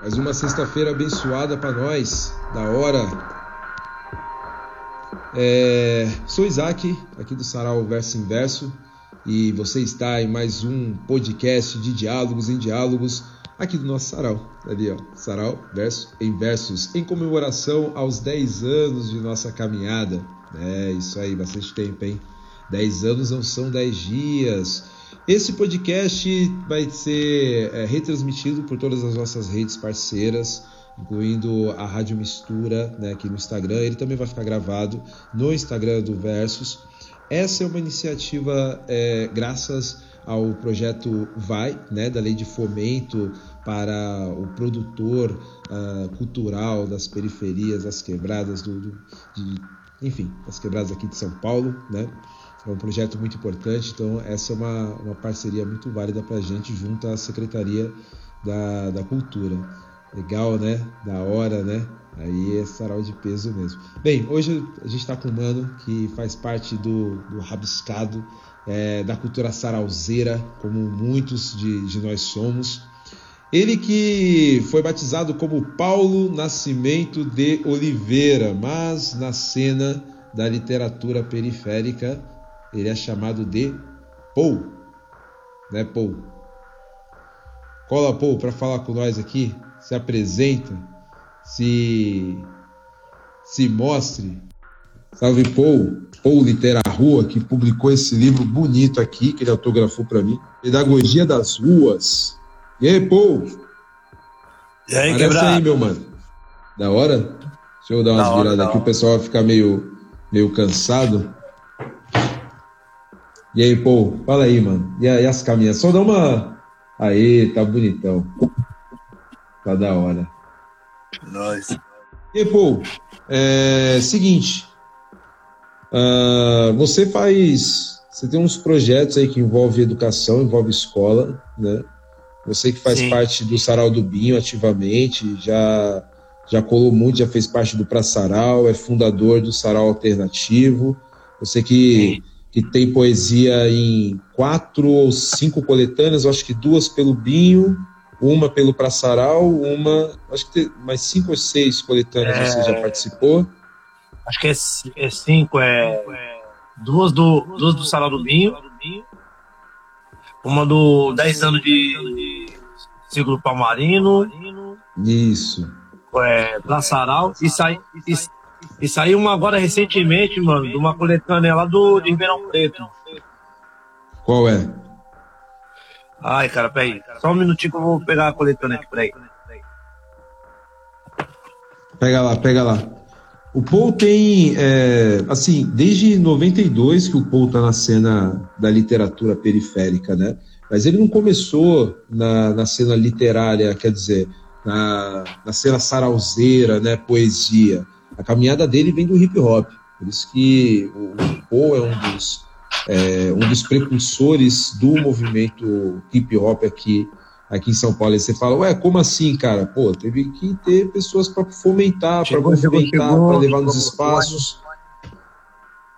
Mais uma sexta-feira abençoada para nós, da hora. É, sou Isaac, aqui do Sarau Verso Inverso, e você está em mais um podcast de diálogos em diálogos aqui do nosso Sarau. Ali, ó, Sarau Verso em Versos, em comemoração aos 10 anos de nossa caminhada. É isso aí, bastante tempo, hein? 10 anos não são 10 dias. Esse podcast vai ser é, retransmitido por todas as nossas redes parceiras, incluindo a Rádio Mistura né, aqui no Instagram. Ele também vai ficar gravado no Instagram do Versus. Essa é uma iniciativa é, graças ao projeto VAI, né, da Lei de Fomento para o produtor uh, cultural das periferias, das quebradas, do, do de, enfim, das quebradas aqui de São Paulo, né? É um projeto muito importante, então essa é uma, uma parceria muito válida para a gente junto à Secretaria da, da Cultura. Legal, né? Da hora, né? Aí é sarau de peso mesmo. Bem, hoje a gente está com um mano que faz parte do, do rabiscado, é, da cultura sarauzeira, como muitos de, de nós somos. Ele que foi batizado como Paulo Nascimento de Oliveira, mas na cena da literatura periférica ele é chamado de Paul, né, Paul? Cola, Paul, para falar com nós aqui, se apresenta, se se mostre. Salve, Paul, Paul Litera Rua, que publicou esse livro bonito aqui, que ele autografou para mim, Pedagogia das Ruas. E aí, Paul? E aí, quebrado? aí, meu mano. Da hora? Deixa eu dar umas viradas aqui, o pessoal vai ficar meio, meio cansado. E aí, pô, fala aí, mano. E, aí, as caminhas? Só dá uma. Aí, tá bonitão. Tá da hora. Nós. E aí, pô, é seguinte. Uh, você faz. Você tem uns projetos aí que envolvem educação, envolve escola, né? Você que faz Sim. parte do Sarau do Binho ativamente, já, já colou muito, já fez parte do Pra Sarau, é fundador do Sarau Alternativo. Você que Sim que tem poesia em quatro ou cinco coletâneas, acho que duas pelo Binho, uma pelo Praçaral, uma, acho que tem mais cinco ou seis coletâneas é, você já participou. Acho que é, é cinco, é duas do, duas do Sarau do Binho, uma do 10 anos de Ciclo Palmarino. Isso. É, Praçaral e sai, e, e saiu uma agora recentemente, mano, de uma coletânea lá do, de Ribeirão Preto. Qual é? Ai, cara, peraí. Só um minutinho que eu vou pegar a coletânea aqui, peraí. Pega lá, pega lá. O Paul tem, é, assim, desde 92 que o Paul tá na cena da literatura periférica, né? Mas ele não começou na, na cena literária, quer dizer, na, na cena sarauzeira, né? Poesia. A caminhada dele vem do hip hop. Por isso que o Paul é um dos, é, um dos precursores do movimento hip hop aqui, aqui em São Paulo. E você fala, ué, como assim, cara? Pô, teve que ter pessoas para fomentar, para movimentar, para levar nos espaços.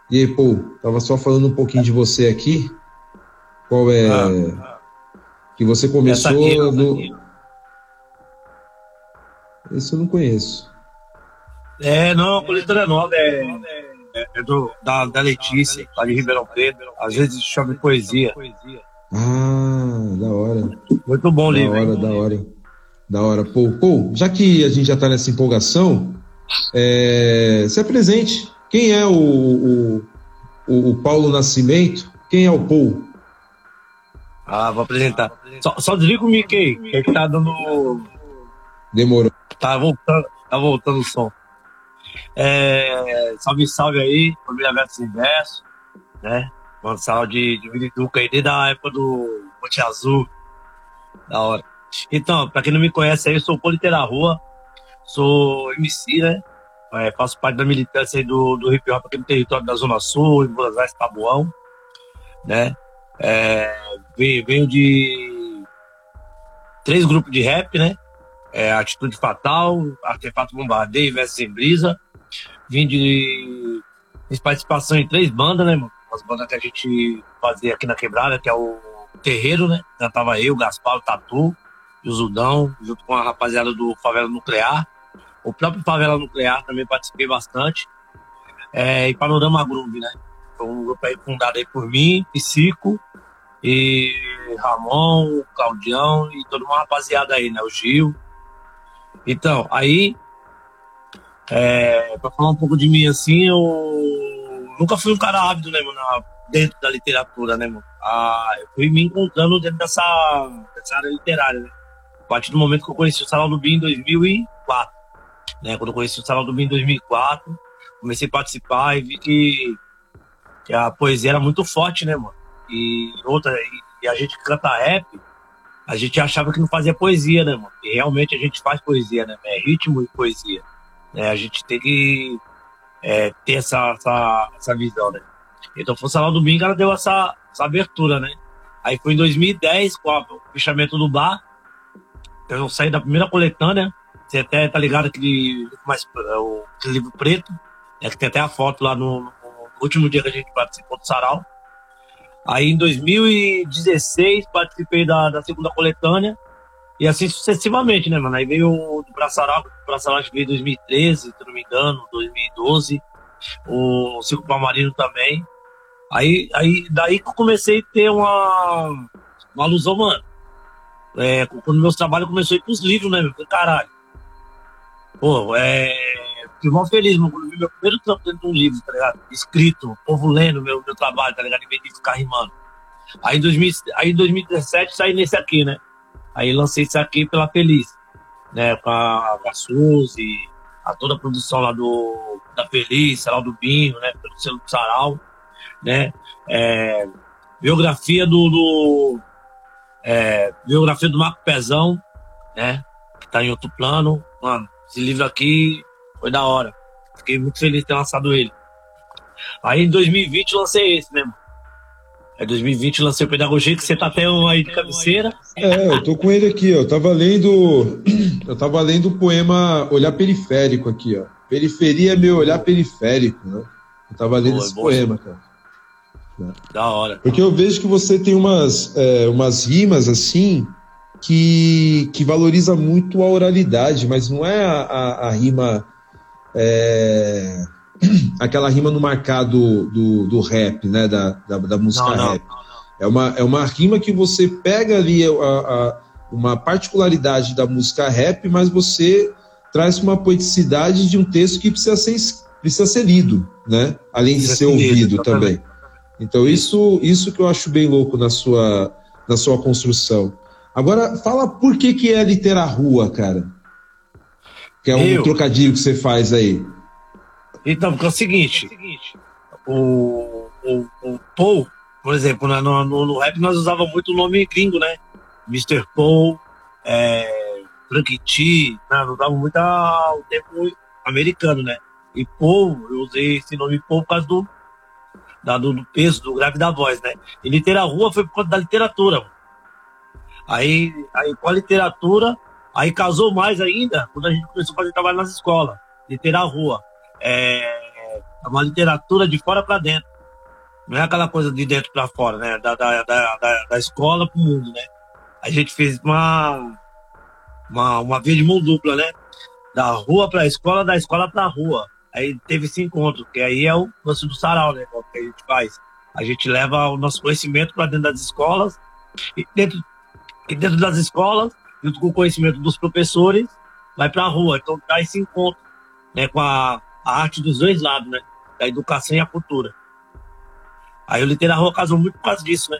E aí, pô, tava só falando um pouquinho de você aqui. Qual é. Ah, que você começou aqui, no. Esse eu não conheço. É, não, a coletânea nova é, é, é do, da, da Letícia, lá de Ribeirão Preto. Às vezes chama poesia. Ah, da hora. Muito bom o livro. Da hora, da hora. Da hora. Pô, pô, já que a gente já tá nessa empolgação, é, se apresente. Quem é o, o, o, o Paulo Nascimento? Quem é o Paul? Ah, vou apresentar. Só, só desliga o Mickey, que tá dando. Demorou. Tá voltando, tá voltando o som. É, salve, salve aí, família Verso Inverso, né? Mano, salve de, de Viriduca aí, desde a época do Monte Azul. Da hora. Então, pra quem não me conhece aí, eu sou o Politeira Rua, sou MC, né? É, faço parte da militância aí do, do hip hop aqui no território da Zona Sul, em Buenos Aires, Tabuão, né? É, venho, de três grupos de rap, né? É, Atitude Fatal, Artefato Bombardeio e Sem Brisa vim de participação em três bandas, né, mano? As bandas que a gente fazia aqui na Quebrada, que é o Terreiro, né? Já tava eu, Gaspar, o Tatu, Josudão, junto com a rapaziada do Favela Nuclear. O próprio Favela Nuclear também participei bastante. É, e Panorama Groove, né? Foi um grupo aí fundado aí por mim, Psico, e Ramon, o Claudião e toda uma rapaziada aí, né? O Gil. Então, aí, é, pra falar um pouco de mim assim, eu nunca fui um cara ávido, né, mano? Dentro da literatura, né, mano? Ah, eu fui me encontrando dentro dessa, dessa área literária, né? A partir do momento que eu conheci o Salão do Bim em 2004, né? Quando eu conheci o Salão do Bim em 2004, comecei a participar e vi que, que a poesia era muito forte, né, mano? E outra, e, e a gente canta rap, a gente achava que não fazia poesia, né, mano? E realmente a gente faz poesia, né? É ritmo e poesia. Né? A gente tem que é, ter essa, essa, essa visão, né? Então, foi o Salão do Bingo, ela deu essa, essa abertura, né? Aí foi em 2010, com o fechamento do bar, eu saí da primeira coletânea, você até tá ligado aquele, mais, é, aquele livro preto, é que tem até a foto lá no, no, último dia que a gente participou do Sarau. Aí em 2016 participei da, da segunda coletânea e assim sucessivamente, né, mano? Aí veio o do Braçaral, o Braçaral veio em 2013, se não me engano, 2012, o Circo Palmarino também. Aí, aí daí que eu comecei a ter uma, uma alusão, mano. É, quando meus trabalhos começou a ir pros livros, né, meu? Caralho. Pô, é. Fiquei mal feliz, mano, quando vi meu primeiro trampo dentro de um livro, tá ligado? Escrito, o povo lendo meu, meu trabalho, tá ligado? Em vez de ficar rimando. Aí em, 2000, aí em 2017 saí nesse aqui, né? Aí lancei isso aqui pela Feliz, né? Com a, a Suzy, a toda a produção lá do, da Feliz, Sarau do Binho, né? Pelo selo do Sarau, né? É, biografia do, do é, biografia do Marco Pezão, né? Que tá em outro plano. Mano, esse livro aqui foi da hora. Fiquei muito feliz de ter lançado ele. Aí em 2020 lancei esse, mano? É 2020 lancei o Pedagogia, que você tá até aí de cabeceira. É, eu tô com ele aqui, ó. Eu tava lendo. Eu tava lendo o poema Olhar Periférico aqui, ó. Periferia é meu olhar periférico, né? Eu tava lendo Boa, esse poema, cara. Da hora. Porque eu vejo que você tem umas, é, umas rimas assim que, que valoriza muito a oralidade, mas não é a, a, a rima. É, aquela rima no marcado do, do rap, né? Da, da, da música não, não, rap. Não, é, uma, é uma rima que você pega ali a, a, uma particularidade da música rap, mas você traz uma poeticidade de um texto que precisa ser, precisa ser lido, né? Além de ser ouvido também. Então isso, isso que eu acho bem louco na sua, na sua construção. Agora, fala por que que é rua, cara. Que é um eu... trocadilho que você faz aí. Então, porque é o seguinte, o, o, o Paul, por exemplo, né, no, no, no, rap nós usávamos muito o nome gringo, né? Mr. Paul, é, Frank T, né? usava muito a, o tempo americano, né? E Paul, eu usei esse nome Paul por causa do, da, do, peso, do grave da voz, né? E Litera Rua foi por conta da literatura. Aí, aí com a literatura, aí casou mais ainda quando a gente começou a fazer trabalho nas escolas. Litera Rua é, é uma literatura de fora para dentro. Não é aquela coisa de dentro para fora, né? Da, da, da, da, escola para o mundo, né? A gente fez uma, uma, uma via de mão dupla, né? Da rua para a escola, da escola para a rua. Aí teve esse encontro, que aí é o lance do sarau, né? Que a gente faz. A gente leva o nosso conhecimento para dentro das escolas, e dentro, e dentro das escolas, junto com o conhecimento dos professores, vai para a rua. Então dá esse encontro né, com a, a arte dos dois lados, né? Da educação e a cultura. Aí o Literatura Rua casou muito por causa disso, né?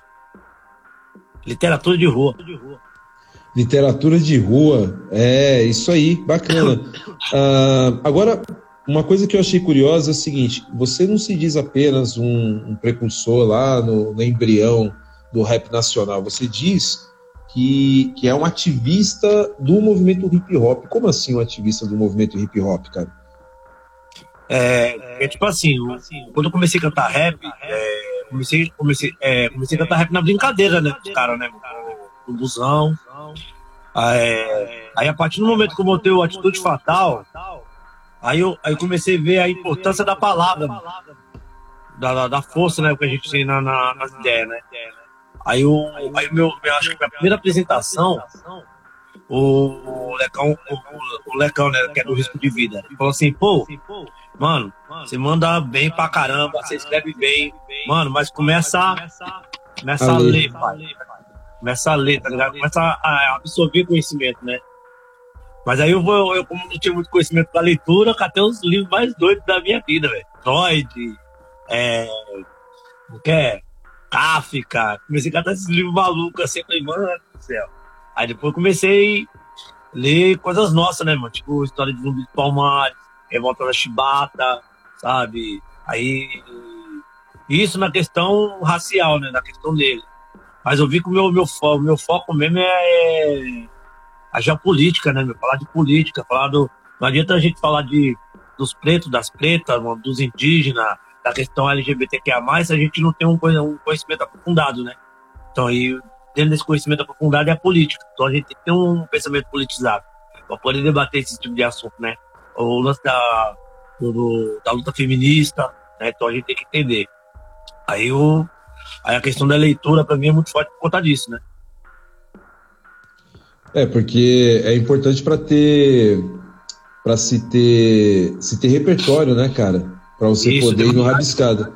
Literatura de rua. Literatura de rua, é isso aí, bacana. Uh, agora, uma coisa que eu achei curiosa é o seguinte: você não se diz apenas um, um precursor lá no, no, embrião do rap nacional, você diz que, que é um ativista do movimento hip hop. Como assim um ativista do movimento hip hop, cara? É, é tipo assim, o, quando eu comecei a cantar rap, é, comecei, comecei, é, comecei a cantar rap na brincadeira, né, dos caras, né, no busão. Aí a partir do momento que eu montei o Atitude Fatal, aí eu, aí eu comecei a ver a importância da palavra, da, da força, né, que a gente tem na, na, nas ideias, né. Aí, eu, aí meu, eu acho que minha primeira apresentação o Lecão, o, o Lecão, né, que é do risco de vida. Falou assim, pô, mano, você manda bem pra caramba, você escreve bem, mano, mas começa, começa a ler, pai. Começa a ler, tá ligado? Começa a absorver conhecimento, né? Mas aí eu vou, eu como não tinha muito conhecimento da leitura, catei os livros mais doidos da minha vida, velho. Freud, é. O que é? Kafka. Comecei a catar esses livros malucos assim, falei, mano do céu. Aí depois comecei a ler coisas nossas, né, mano? Tipo, história de zumbi de Palmares, Revolta da Chibata, sabe? Aí. Isso na questão racial, né? Na questão dele. Mas eu vi que o meu, meu, meu foco mesmo é a geopolítica, né, meu? Falar de política, falar do. Não adianta a gente falar de, dos pretos, das pretas, dos indígenas, da questão LGBTQIA, se a gente não tem um, um conhecimento aprofundado, né? Então, aí, dentro desse conhecimento aprofundado é a política. Então, a gente tem que ter um pensamento politizado para poder debater esse tipo de assunto, né? O lance da, do, da luta feminista, né? Então, a gente tem que entender. Aí, o, aí a questão da leitura, para mim, é muito forte por conta disso, né? É, porque é importante para ter para se ter se ter repertório, né, cara? Para você Isso, poder ir no rabiscada.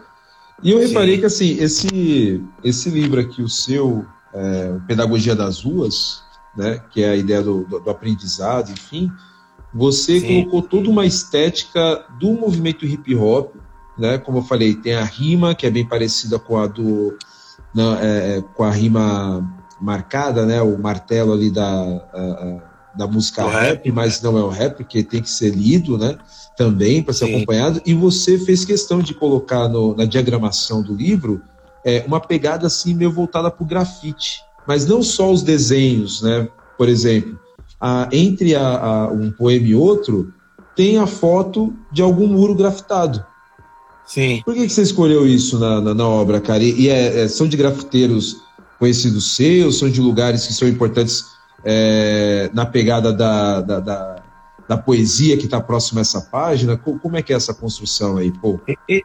E eu reparei Sim. que assim, esse esse livro aqui, o seu é, Pedagogia das Ruas, né, que é a ideia do, do, do aprendizado, enfim, você Sim. colocou toda uma estética do movimento hip hop, né? Como eu falei, tem a rima que é bem parecida com a do não, é, é com a rima marcada, né? O martelo ali da, a, da música rap, rap, mas não é o rap, porque tem que ser lido, né? Também para ser Sim. acompanhado. E você fez questão de colocar no, na diagramação do livro é, uma pegada assim meio voltada para o grafite, mas não só os desenhos, né? Por exemplo, a, entre a, um poema e outro tem a foto de algum muro grafitado. Sim. Por que, que você escolheu isso na, na, na obra, cara? E, e é, é, são de grafiteiros conhecidos seus, são de lugares que são importantes é, na pegada da, da, da, da poesia que está próximo a essa página? Como é que é essa construção aí, pô?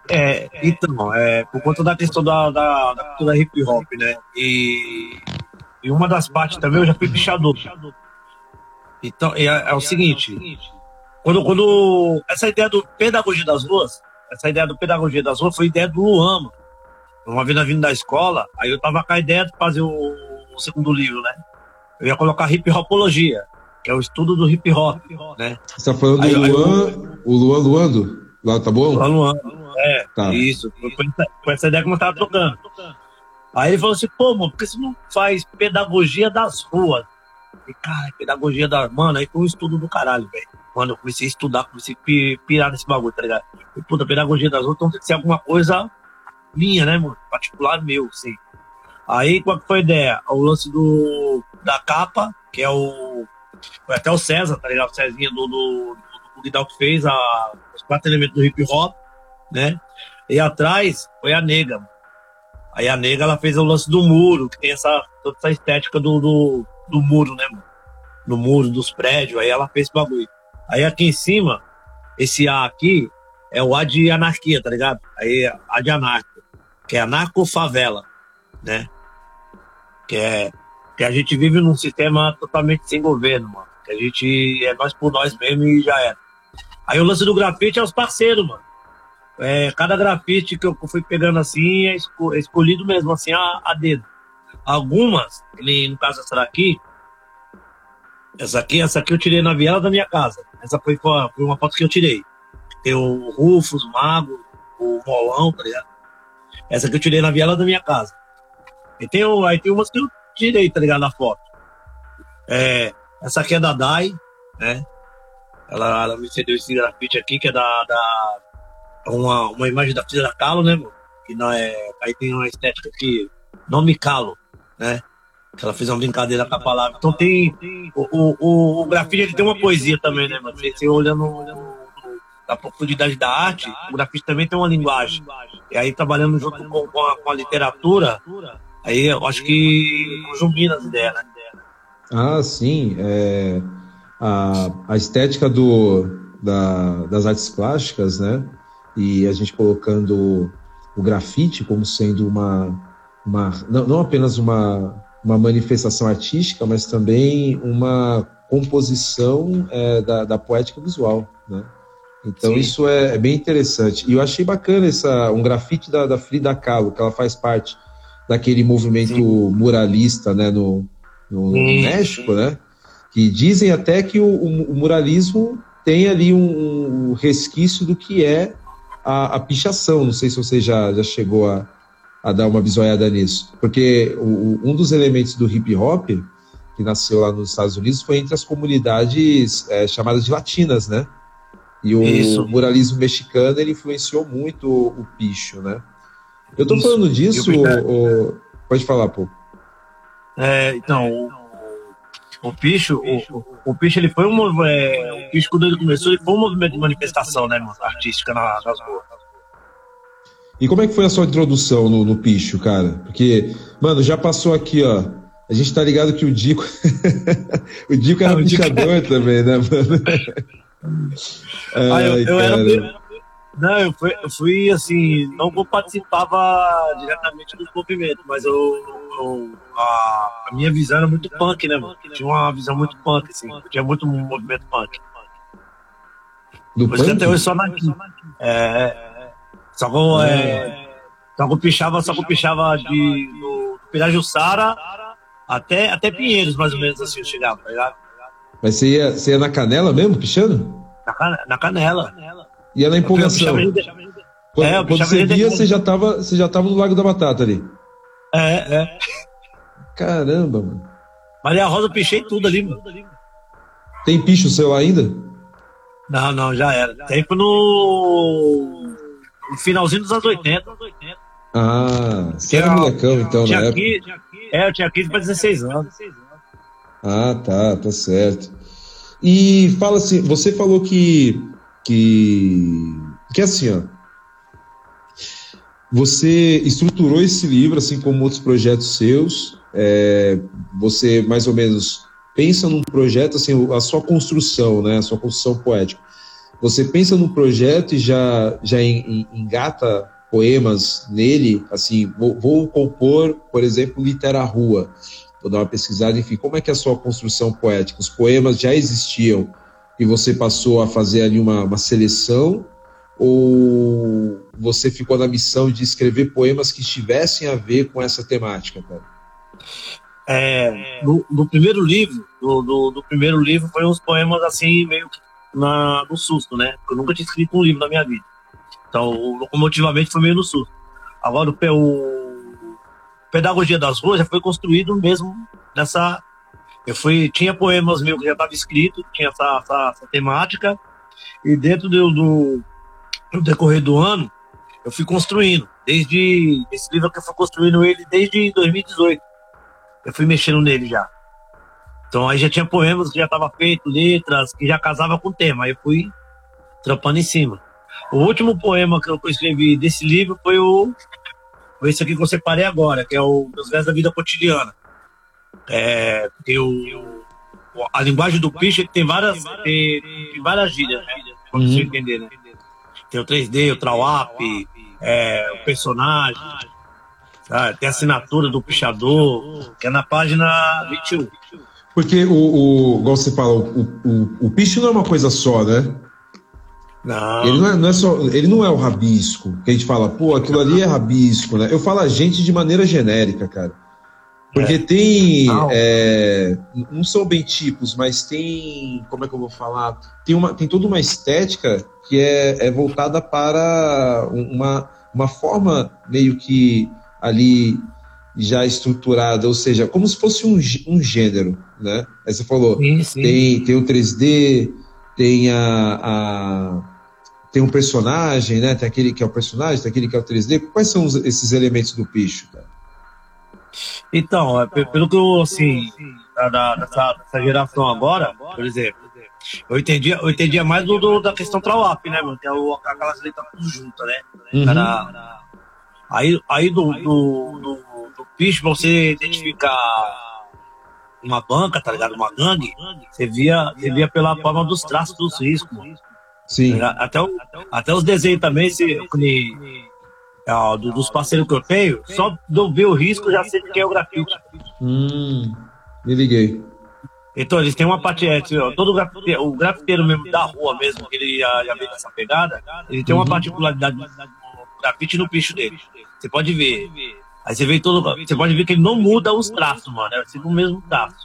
É, então, é, por conta da questão da, da, da cultura hip hop, né? E, e uma das partes também eu já fui pichador. Então, é, é, o seguinte, quando, quando essa ideia do pedagogia das ruas, essa ideia do pedagogia das ruas foi ideia do Luan, uma vez vindo da escola, aí eu tava com a ideia de fazer o, o segundo livro, né? Eu ia colocar hip hopologia, que é o estudo do hip hop, né? Você tá falando do Luan, aí, o Luan Luando? Lá tá bom? Luan Luan. É, tá. isso. Foi essa, ideia que eu tava trocando. Aí ele falou assim, pô, mano, por que você não faz pedagogia das ruas? E, cara, pedagogia da. Mano, aí foi um estudo do caralho, velho. Mano, eu comecei a estudar, comecei a pirar nesse bagulho, tá ligado? E, puta, pedagogia das ruas, então tem que ser alguma coisa minha, né, mano? Particular meu, sim. Aí qual que foi a ideia? O lance do, da capa, que é o. Foi até o César, tá ligado? O Cezinha do, do, do, que fez a, os quatro elementos do hip hop, né? E atrás foi a nega. Aí a nega ela fez o lance do muro, que tem essa, toda essa estética do, do, do muro, né, mano? No muro, dos prédios. Aí ela fez esse bagulho. Aí aqui em cima, esse A aqui é o A de anarquia, tá ligado? Aí A de anarquia que é a narcofavela, né? Que é que a gente vive num sistema totalmente sem governo, mano. Que a gente é nós por nós mesmo e já era. Aí o lance do grafite é os parceiros, mano. É, cada grafite que eu fui pegando assim é, é escolhido mesmo, assim, a, a dedo. Algumas, ele, no caso essa daqui, essa aqui, essa aqui eu tirei na viela da minha casa. Essa foi, foi uma foto que eu tirei. Tem o Rufus, o Mago, o Molão, tá ligado? Essa que eu tirei na viela da minha casa. E tem, aí tem umas que eu tirei, tá ligado, na foto. É, essa aqui é da Dai, né? Ela, ela me cedeu esse grafite aqui, que é da, da uma, uma imagem da Frida Kahlo, né, mano? Que não é, aí tem uma estética aqui, não me calo, né? Ela fez uma brincadeira com a palavra. Então tem. O, o, o, grafite ele tem uma poesia também, né, mano? Você, olhando, olhando da profundidade da arte, o grafite também tem uma linguagem. E aí, trabalhando junto com, com, a, com a literatura, aí eu acho que combina as ideias, né? Ah, sim. É, a, a estética do, da, das artes plásticas, né? E a gente colocando o grafite como sendo uma, uma não, não apenas uma, uma manifestação artística, mas também uma composição é, da, da, poética visual, né? Então Sim. isso é, é, bem interessante. E eu achei bacana essa, um grafite da, da Frida Kahlo, que ela faz parte daquele movimento Sim. muralista né, no, no, México, né? Que dizem até que o, o, o muralismo tem ali um, um, resquício do que é a, a, pichação. Não sei se você já, já chegou a, a dar uma bisoiada nisso. Porque o, um dos elementos do hip hop, que nasceu lá nos Estados Unidos, foi entre as comunidades é, chamadas de latinas, né? E o Isso. muralismo mexicano ele influenciou muito o, o picho, né? Eu tô Isso. falando disso, o, o... pode falar, pô. É, então, o, picho, o, o picho ele foi um é, o picho quando ele começou, ele foi um movimento de manifestação, né, artística na, nas ruas. E como é que foi a sua introdução no, no picho, cara? Porque, mano, já passou aqui, ó. A gente tá ligado que o Dico. o Dico era ah, pichador Dico... também, né, mano? Ai, ah, eu, eu era. Não, eu fui, eu fui assim, não participava diretamente dos movimentos, mas eu, eu a, a, minha visão era muito punk, né, mano? Tinha uma visão muito punk, assim, tinha muito movimento punk. Do Por punk? até hoje só na É, só que eu, é, só que eu pichava, só que eu pichava de, do, do Pirajussara até, até Pinheiros, mais ou menos, assim, eu chegava, tá ligado? Mas você ia, você ia na canela mesmo, pichando? Na, na canela. Ia na empolgação. Quando, é, quando você via, você já, tava, você já tava no Lago da Batata ali. É, é. Caramba, mano. Maria Rosa, eu pichei tudo ali, mano. Tem picho seu ainda? Não, não, já era. Tempo no... no finalzinho dos anos 80. Ah, você era molecão então, na época? é, eu tinha 15 para 16 anos. Ah, tá, tá certo. E fala assim, você falou que que que assim, ó, você estruturou esse livro, assim como outros projetos seus. É, você mais ou menos pensa num projeto, assim, a sua construção, né, a sua construção poética. Você pensa num projeto e já já engata poemas nele, assim, vou, vou compor, por exemplo, Litera Rua vou dar uma pesquisada, enfim, como é que é a sua construção poética? Os poemas já existiam e você passou a fazer ali uma, uma seleção ou você ficou na missão de escrever poemas que tivessem a ver com essa temática, cara? É, no, no, primeiro livro, do, do, do, primeiro livro foi uns poemas assim, meio que na, no susto, né? Eu nunca tinha escrito um livro na minha vida. Então, locomotivamente foi meio no susto. Agora, o, o Pedagogia das Ruas já foi construído mesmo nessa. Eu fui, tinha poemas meus que já estava escrito, tinha essa, essa, essa, temática, e dentro do, do, do, decorrer do ano, eu fui construindo. Desde. Esse livro que eu fui construindo ele desde 2018. Eu fui mexendo nele já. Então aí já tinha poemas que já estava feito, letras, que já casava com o tema. Aí eu fui trampando em cima. O último poema que eu escrevi desse livro foi o foi esse aqui que eu separei agora, que é o Meus Versos da Vida Cotidiana. É, tem o, a linguagem do picho tem várias, tem, tem várias gírias, né? Pra você uhum. entender, né? Tem o 3D, o Trawap, é, o personagem, sabe? tem a assinatura do pichador, que é na página 21. Porque o, o igual você fala, o, o, o picho não é uma coisa só, né? Não. Ele não, é, não é só, ele não é o rabisco, que a gente fala, pô, aquilo ali é rabisco, né? Eu falo a gente de maneira genérica, cara. Porque é. tem. Não. É, não são bem tipos, mas tem. Como é que eu vou falar? Tem, uma, tem toda uma estética que é, é voltada para uma, uma forma meio que ali já estruturada, ou seja, como se fosse um, um gênero, né? Aí você falou, sim, sim. Tem, tem o 3D, tem a, a tem um personagem, né? Tem aquele que é o personagem, tem aquele que é o 3D. Quais são os, esses elementos do picho, cara? Então, é, pelo que eu, assim, da, dessa, dessa, geração agora, por exemplo, eu entendia, eu entendia mais do, do da questão Trawap, né, mano? Que é o, aquelas letras tudo juntas, né? Uhum. Era, aí aí do, do, do, do picho, você identificar uma banca, tá ligado? Uma gangue, você via, você via pela forma dos traços dos riscos, mano. Sim. Até, o, até os desenhos também, se, é, dos parceiros que eu tenho, só de eu ver o risco já sei que é o grafite. Hum, me liguei. Então, eles têm uma parte, é, todo o grafiteiro, o grafiteiro mesmo da rua mesmo, que ele já, já vê essa pegada, ele tem uma uhum. particularidade no grafite no picho dele. Você pode ver. Aí você vê todo. Você pode ver que ele não muda os traços, mano. É sempre o mesmo traço.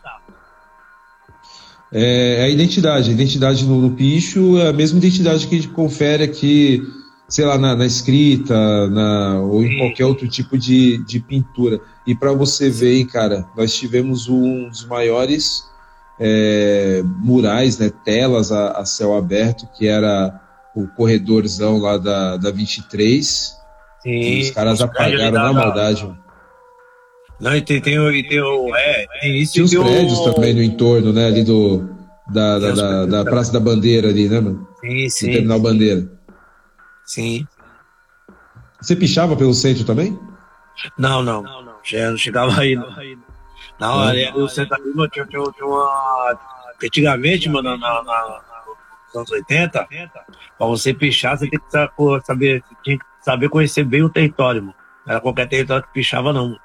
É, é a identidade. A identidade no, no, picho é a mesma identidade que a gente confere aqui, sei lá, na, na escrita, na, ou em qualquer outro tipo de, de pintura. E para você ver, hein, cara, nós tivemos um dos maiores é, murais, né, telas a, a, céu aberto, que era o corredorzão lá da, da 23. Sim, os caras apagaram na maldade. Não, e tem, tem, tem, tem o. É, tem isso Tinha os prédios o... também no entorno, né? Ali do. Da, da, da, da, Praça da Bandeira ali, né, mano? Sim, sim. Do Terminal Bandeira. Sim. Você pichava pelo centro também? Não, não. não, não. não chegava aí, não. Não, ali o centro ali, tinha, tinha, tinha uma. Antigamente, mano, na, na, na, nos anos 80, pra você pichar, você tem que saber, tinha que saber conhecer bem o território, mano. Era qualquer território que pichava, não.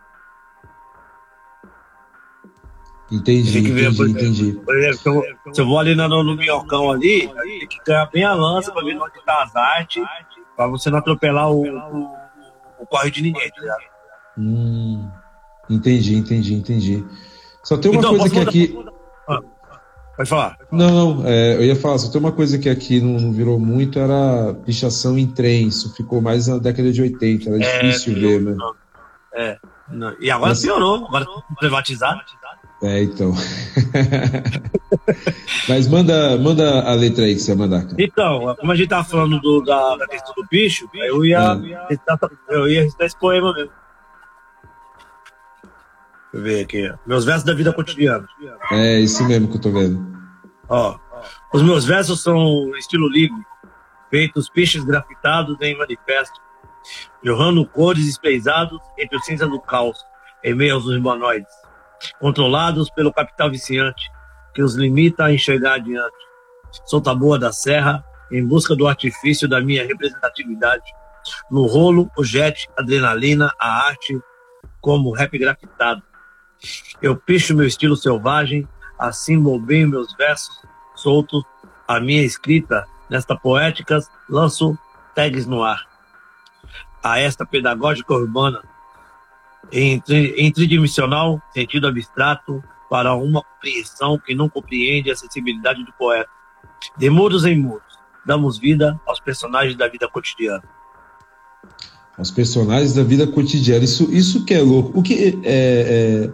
Entendi, entendi, ver, por entendi. Por exemplo, se eu, se eu vou ali no, no minhocão ali, tem que ganhar bem a lança pra ver onde tá as artes, pra você não atropelar o, o, o corre de ninguém, tá ligado? Hum, entendi, entendi, entendi. Só tem uma então, coisa que aqui. Pode falar. Não, não, é, eu ia falar, só tem uma coisa que aqui não, não, virou muito, era pichação em trem. Isso ficou mais na década de 80, era é, difícil ver, né? É, não. e agora Mas... piorou, agora privatizado. É, então. Mas manda, manda a letra aí que você mandar. Cara. Então, como a gente tava falando do, da, da questão do bicho, eu ia, ah. eu ia recitar esse poema mesmo. Deixa eu ver aqui. Meus versos da vida cotidiana. É, isso mesmo que eu tô vendo. Ó, os meus versos são estilo livre, feitos piches grafitados em manifesto, jorrando cores espeisados entre o cinza do caos, em meio aos humanoides controlados pelo capital viciante, que os limita a enxergar adiante. Sou taboa da serra, em busca do artifício da minha representatividade. No rolo, o jet, adrenalina, a arte, como rap grafitado. Eu picho meu estilo selvagem, assim moldei meus versos soltos, a minha escrita, nesta poéticas, lanço tags no ar. A esta pedagógica urbana, entre, tridimensional, sentido abstrato, para uma compreensão que não compreende a sensibilidade do poeta. De muros em muros, damos vida aos personagens da vida cotidiana. Aos personagens da vida cotidiana. Isso, isso que é louco. O que é, é,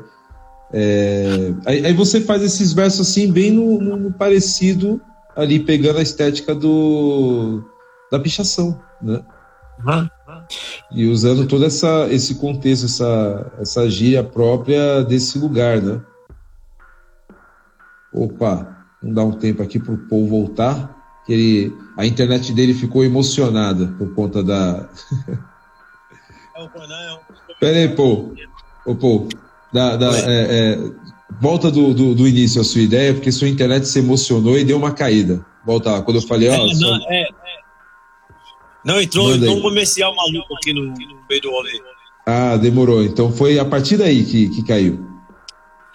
é aí, aí, você faz esses versos assim, bem no, no, no parecido, ali pegando a estética do da pichação, né? Uhum. E usando todo essa, esse contexto, essa, essa gíria própria desse lugar, né? Opa, vamos dar um tempo aqui para o Paul voltar, que ele, a internet dele ficou emocionada por conta da. Pera aí, Paul. Ô, Paul, da, da, é, é, volta do, do, do, início a sua ideia, porque sua internet se emocionou e deu uma caída. Volta lá, quando eu falei, ó. É, só... é, é não, entrou, entrou um comercial maluco aqui no, no meio do rolê. Ah, demorou. Então foi a partir daí que, que caiu.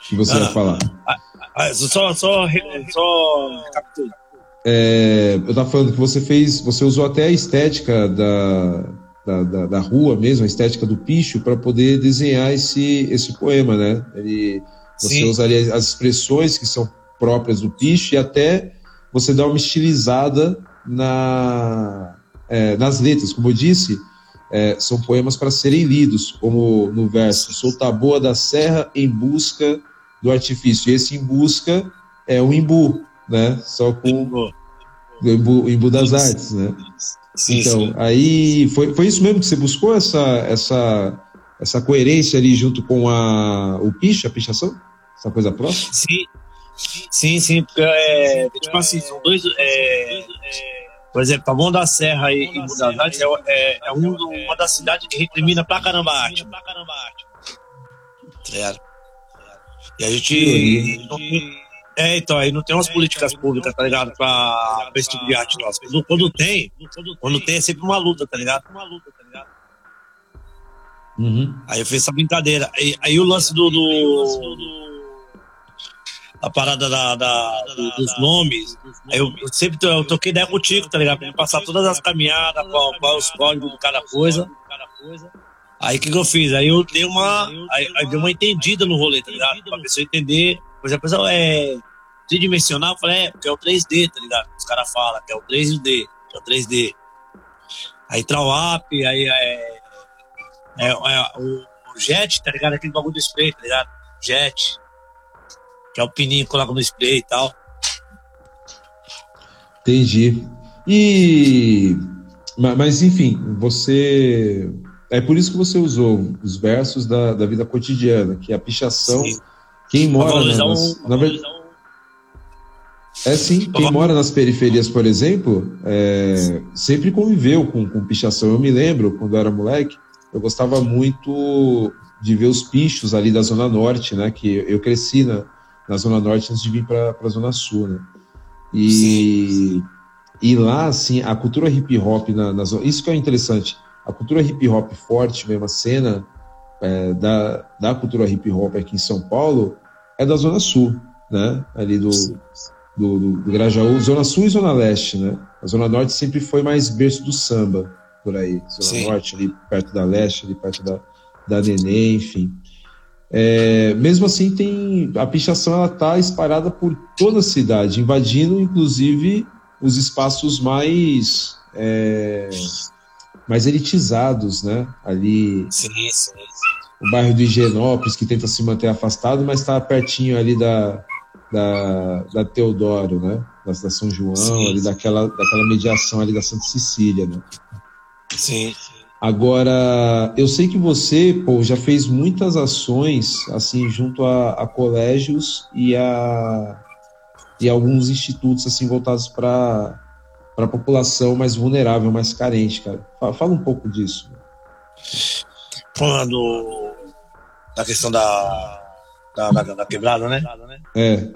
Que você ah, vai falar. Ah, ah, só, só, só É, eu tava falando que você fez, você usou até a estética da, da, da, da rua mesmo, a estética do picho, para poder desenhar esse, esse poema, né? Ele, você Sim. usaria as expressões que são próprias do picho e até você dá uma estilizada na, é, nas letras, como eu disse, é, são poemas para serem lidos, como no verso Sou taboa da serra em busca do artifício. E esse em busca é o imbu, né? Só com o imbu, imbu das artes, né? Sim, então, sim. aí foi, foi isso mesmo que você buscou, essa, essa, essa coerência ali junto com a, o picha, a pichação? Essa coisa próxima? Sim, sim, sim, porque é, tipo assim, são dois. É, por exemplo, Taboão da Serra e, e Budazarte é, é, é um, uma das cidades que recrimina pra caramba a arte. Pra caramba a arte. Certo. E a gente. É, então, aí não tem umas políticas públicas, tá ligado? Pra, pra esse tipo de arte nossa. Quando, tem, quando tem é sempre uma luta, tá ligado? Uma luta, tá ligado? Uhum. Aí eu fiz essa brincadeira. Aí, aí o lance do, do a parada da, da do, dos nomes. Eu, sempre eu toquei ideia contigo, tá ligado? Pra me passar todas as caminhadas, qual, qual os códigos de cada coisa. Aí o que, que eu fiz? Aí eu dei uma. Aí, aí dei uma entendida no rolê, tá ligado? Pra pessoa entender. Exemplo, a pessoa é tridimensional, eu falei, é, porque é o 3D, tá ligado? Os caras falam que é o 3D, que é o 3D. Aí Trawap, aí é, é, é, o, o Jet, tá ligado? Aquele bagulho do spray, tá ligado? Jet que é o pininho que coloca no spray e tal. Entendi. E. Mas, enfim, você. É por isso que você usou os versos da, da vida cotidiana, que é a pichação. Sim. Quem mora nas, um, na verdade, é sim, quem mora nas periferias, por exemplo, é, sempre conviveu com, com pichação. Eu me lembro, quando eu era moleque, eu gostava muito de ver os pichos ali da Zona Norte, né? Que eu cresci na, na Zona Norte antes de vir para a Zona Sul, né? E, e lá, assim, a cultura hip hop, na, na zona, isso que é interessante, a cultura hip hop forte, mesmo a cena é, da, da cultura hip hop aqui em São Paulo, é da Zona Sul, né? Ali do, do, do, do Grajaú, Zona Sul e Zona Leste, né? A Zona Norte sempre foi mais berço do samba, por aí. Zona Sim. Norte, ali perto da Leste, ali perto da, da Nenê, enfim. É, mesmo assim, tem a pichação ela está espalhada por toda a cidade, invadindo inclusive os espaços mais é, mais elitizados, né? Ali, sim, sim, o bairro do Higienópolis que tenta se manter afastado, mas está pertinho ali da, da, da Teodoro, né? Da, da São João, sim, ali daquela daquela mediação ali da Santa Cecília, né? Sim. Agora, eu sei que você, pô, já fez muitas ações, assim, junto a, a colégios e a, e alguns institutos, assim, voltados para a população mais vulnerável, mais carente, cara. Fala, fala um pouco disso. Falando da questão da, da, da, da quebrada, né? É.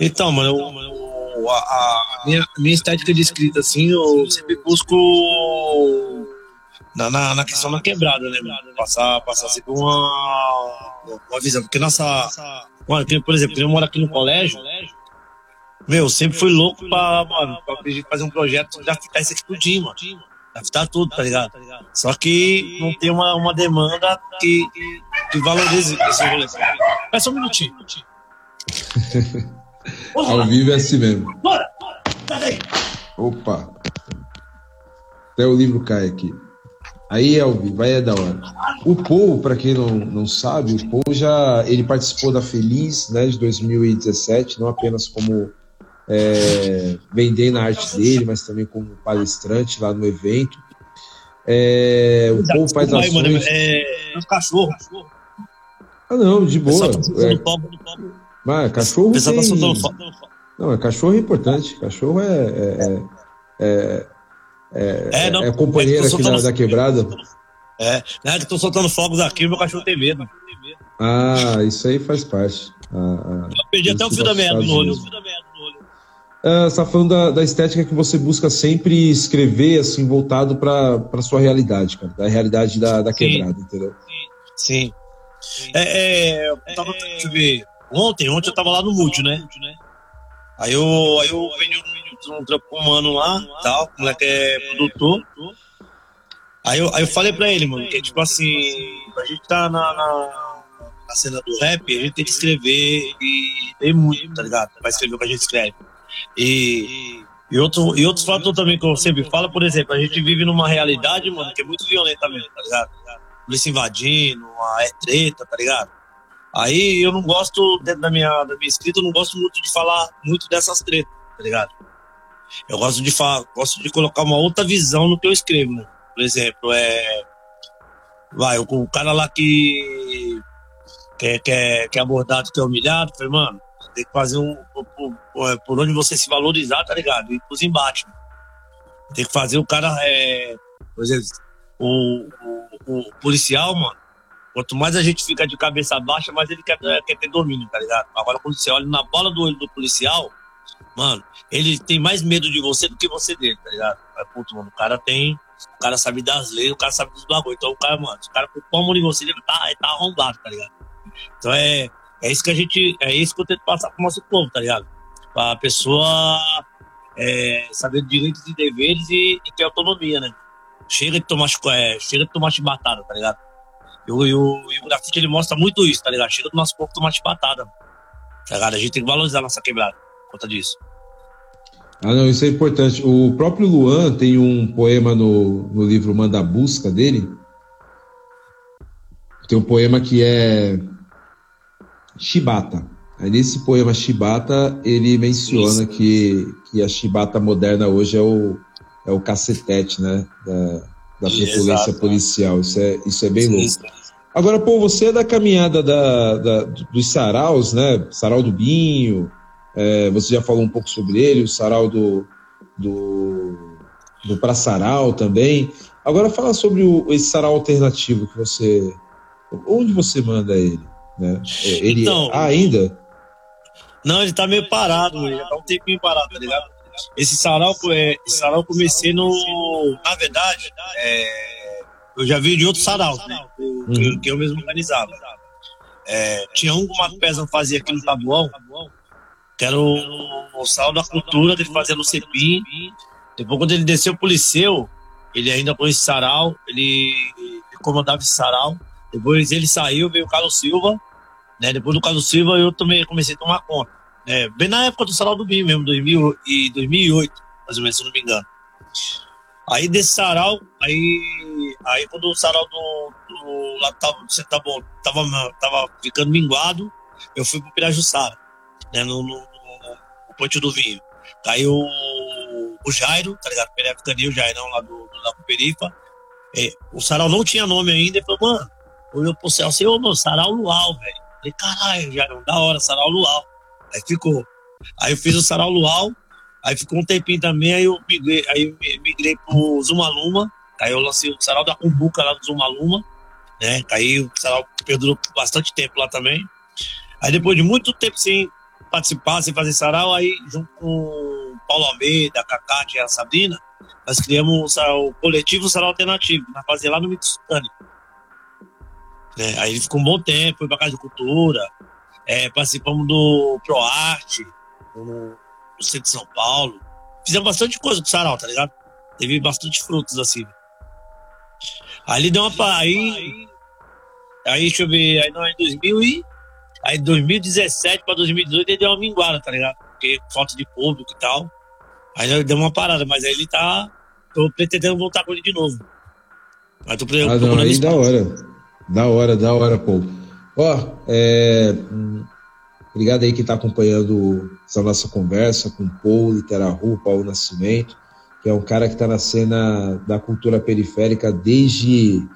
Então, mano, eu, a, a minha, minha estética de escrita, assim, eu sempre busco na, na, na questão da quebrada, né? Passar, passar assim, uma, uma visão. Porque nossa. Mano, por exemplo, eu moro aqui no colégio. Meu, sempre fui louco pra, mano, pra fazer um projeto já ficar isso aqui tudinho, mano. Ficar tudo, tá ligado? Só que não tem uma, uma demanda que, que valorize esse rolê. Espera só um minutinho. Ao vivo é assim mesmo. Bora! Opa! Até o livro cai aqui. Aí é ao vivo, aí é da hora. O Paul, para quem não, não sabe, o Paul já ele participou da Feliz né, de 2017, não apenas como é, vendendo a arte dele, mas também como palestrante lá no evento. É, o Paul faz ações... Mano, é, é um cachorro. Ah, não, de boa. Tá é, mas cachorro tá tem... Não, é cachorro é importante. Cachorro é, é, é, é, é, não, é companheiro aqui da, da, quebrada. É, né, tô soltando fogos aqui, meu cachorro tem medo. Ah, isso aí faz parte. Ah, ah, Eu perdi até o fio da merda no olho. Ah, você tá falando da, da, estética que você busca sempre escrever, assim, voltado para sua realidade, cara. Da realidade da, da quebrada, entendeu? Sim. Sim. É, é, eu tava, deixa eu ver. Ontem, ontem eu tava lá no Múltiplo, né? Aí eu, aí eu vendi um, um trampo com um mano lá, tal, o moleque é produtor. Aí eu, aí eu falei pra ele, mano, que tipo assim, a gente tá na, na, na cena do rap, a gente tem que escrever e ler muito, tá ligado? Vai escrever o que a gente escreve. E, e, outro, e outros fatores também que eu sempre falo, por exemplo, a gente vive numa realidade, mano, que é muito violenta mesmo, tá ligado? Polícia invadindo, é treta, tá ligado? Aí eu não gosto, dentro da minha, da minha escrita, eu não gosto muito de falar muito dessas tretas, tá ligado? Eu gosto de falar, gosto de colocar uma outra visão no que eu escrevo? Por exemplo, é. Vai, o, cara lá que quer, quer, quer abordado, que é humilhado, falei, mano, tem que fazer um. Por, é, por, onde você se valorizar, tá ligado? E pros embates. Tem que fazer o cara. É, por exemplo, o, o, o policial, mano Quanto mais a gente fica de cabeça baixa, mais ele quer, quer ter domínio, tá ligado? Agora, quando você olha na bola do olho do policial, mano, ele tem mais medo de você do que você dele, tá ligado? Mas, puto, mano, o cara tem. O cara sabe das leis, o cara sabe dos bagulho. Então, o cara, mano, se o cara põe a mão em você, ele tá, ele tá arrombado, tá ligado? Então, é. É isso que a gente, é isso que eu tento passar pro nosso povo, tá ligado? Pra pessoa é, saber direitos e deveres e, e ter autonomia, né? Chega de tomar, é, chega de tomar chibatada, tá ligado? E o, e o, grafite ele mostra muito isso, tá ligado? Chega do nosso povo tomar chibatada, tá ligado? A gente tem que valorizar a nossa quebrada por conta disso. Ah, não, isso é importante. O próprio Luan tem um poema no, no livro Manda Busca dele. Tem um poema que é Chibata. Aí nesse poema Chibata, ele menciona que, que a Chibata moderna hoje é o, é o cacetete, né? Da, da petulância policial. Isso é, isso é bem Sim. louco. Agora, pô, você é da caminhada da, da, dos saraus, né? Sarau do Binho, é, você já falou um pouco sobre ele, o sarau do, do, do Praçaral também. Agora fala sobre o, esse sarau alternativo que você. Onde você manda ele? Né? É, ele então, ah, ainda? Não, ele tá meio parado, ele tá um tempinho parado, tá ligado? Esse sarau, é, esse sarau comecei no. Na verdade, é, eu já vi de outros saraus, né? Que, uhum. que eu mesmo organizava. É, tinha um que o Marco fazia aqui no Tabuão, que era o, o sal da cultura dele fazia no Cepim. Depois, quando ele desceu pro Liceu, ele ainda com esse sarau, ele, ele comandava esse sarau. Depois ele saiu, veio o Carlos Silva. Né? Depois do Carlos Silva, eu também comecei a tomar conta. Né? Bem na época do sarau do BIM mesmo, 2000 e 2008, mais ou menos, se não me engano. Aí desse sarau, aí, aí quando o sarau do, do lá tava, tava, tava, tava ficando minguado, eu fui pro Pirajussara né, no, no, no Ponte do Vinho. Caiu o Jairo, tá ligado? Pereira Canil, o Jairão lá do, do da Perifa. É, o Sarau não tinha nome ainda. Ele falou, mano, olhou pro céu assim, ô, meu, Sarau Luau, velho. Falei, caralho, Jairão, da hora, Sarau Luau. Aí ficou. Aí eu fiz o Sarau Luau, aí ficou um tempinho também, aí eu migrei, aí eu migrei pro Zumaluma, aí eu lancei o Sarau da Cumbuca lá do Zumaluma, né? Aí o Sarau perdurou bastante tempo lá também. Aí depois de muito tempo sem participar, sem fazer sarau, aí junto com o Paulo Almeida, a Cacá, e a Sabrina, nós criamos o coletivo Sarau Alternativo, na fazia lá no Mitsutani. É, aí ficou um bom tempo, foi pra Casa de Cultura, é, participamos do ProArte, no, no centro de São Paulo. Fizemos bastante coisa com o Sarau, tá ligado? Teve bastante frutos assim. Aí deu uma. Aí, aí deixa eu ver, aí nós em 2000 e Aí 2017 para 2018 ele deu uma minguada, tá ligado? Porque falta de público e tal. Aí deu uma parada, mas aí ele tá. Tô pretendendo voltar com ele de novo. Mas tô ah, não, aí da hora. Da hora, da hora, pô. Ó, é. Obrigado aí que tá acompanhando essa nossa conversa com o Paul Literaru, Paulo Nascimento, que é um cara que tá na cena da cultura periférica desde,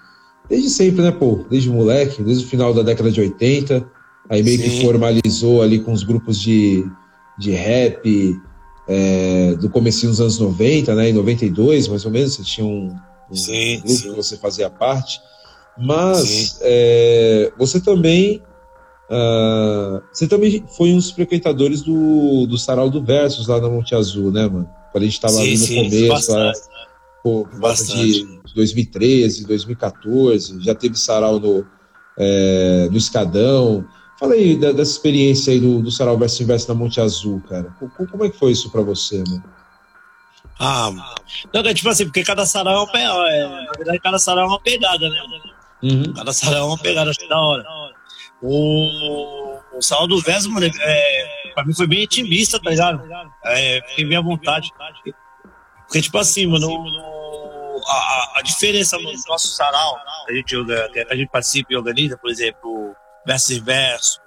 desde sempre, né, Paul? Desde moleque, desde o final da década de 80 Aí meio Sim. que formalizou ali com os grupos de, de rap é, do começo dos anos 90, né? Em 92, mais ou menos, você tinha um, um sim, grupo sim. que você fazia parte. Mas é, você também uh, você também foi um dos frequentadores do, do Sarau do Versus lá na Monte Azul, né, mano? Quando a gente tava sim, ali no sim, começo, lá, por volta de 2013, 2014, já teve Sarau no, é, no Escadão. Fala aí dessa experiência aí do, do Sarau versus Invest na Monte Azul, cara. Como é que foi isso para você, mano? Ah, não, é tipo assim, porque cada sarau é uma. É, na verdade, cada sarau é uma pegada, né? Uhum. Cada sarau é uma pegada, da hora. O, o sarau do Verso, mano, é, pra mim foi bem intimista, tá ligado? É, fiquei bem à vontade. Porque, tipo assim, mano, a, a diferença no nosso sarau, que a gente, que a gente participa e organiza, por exemplo, verso em verso,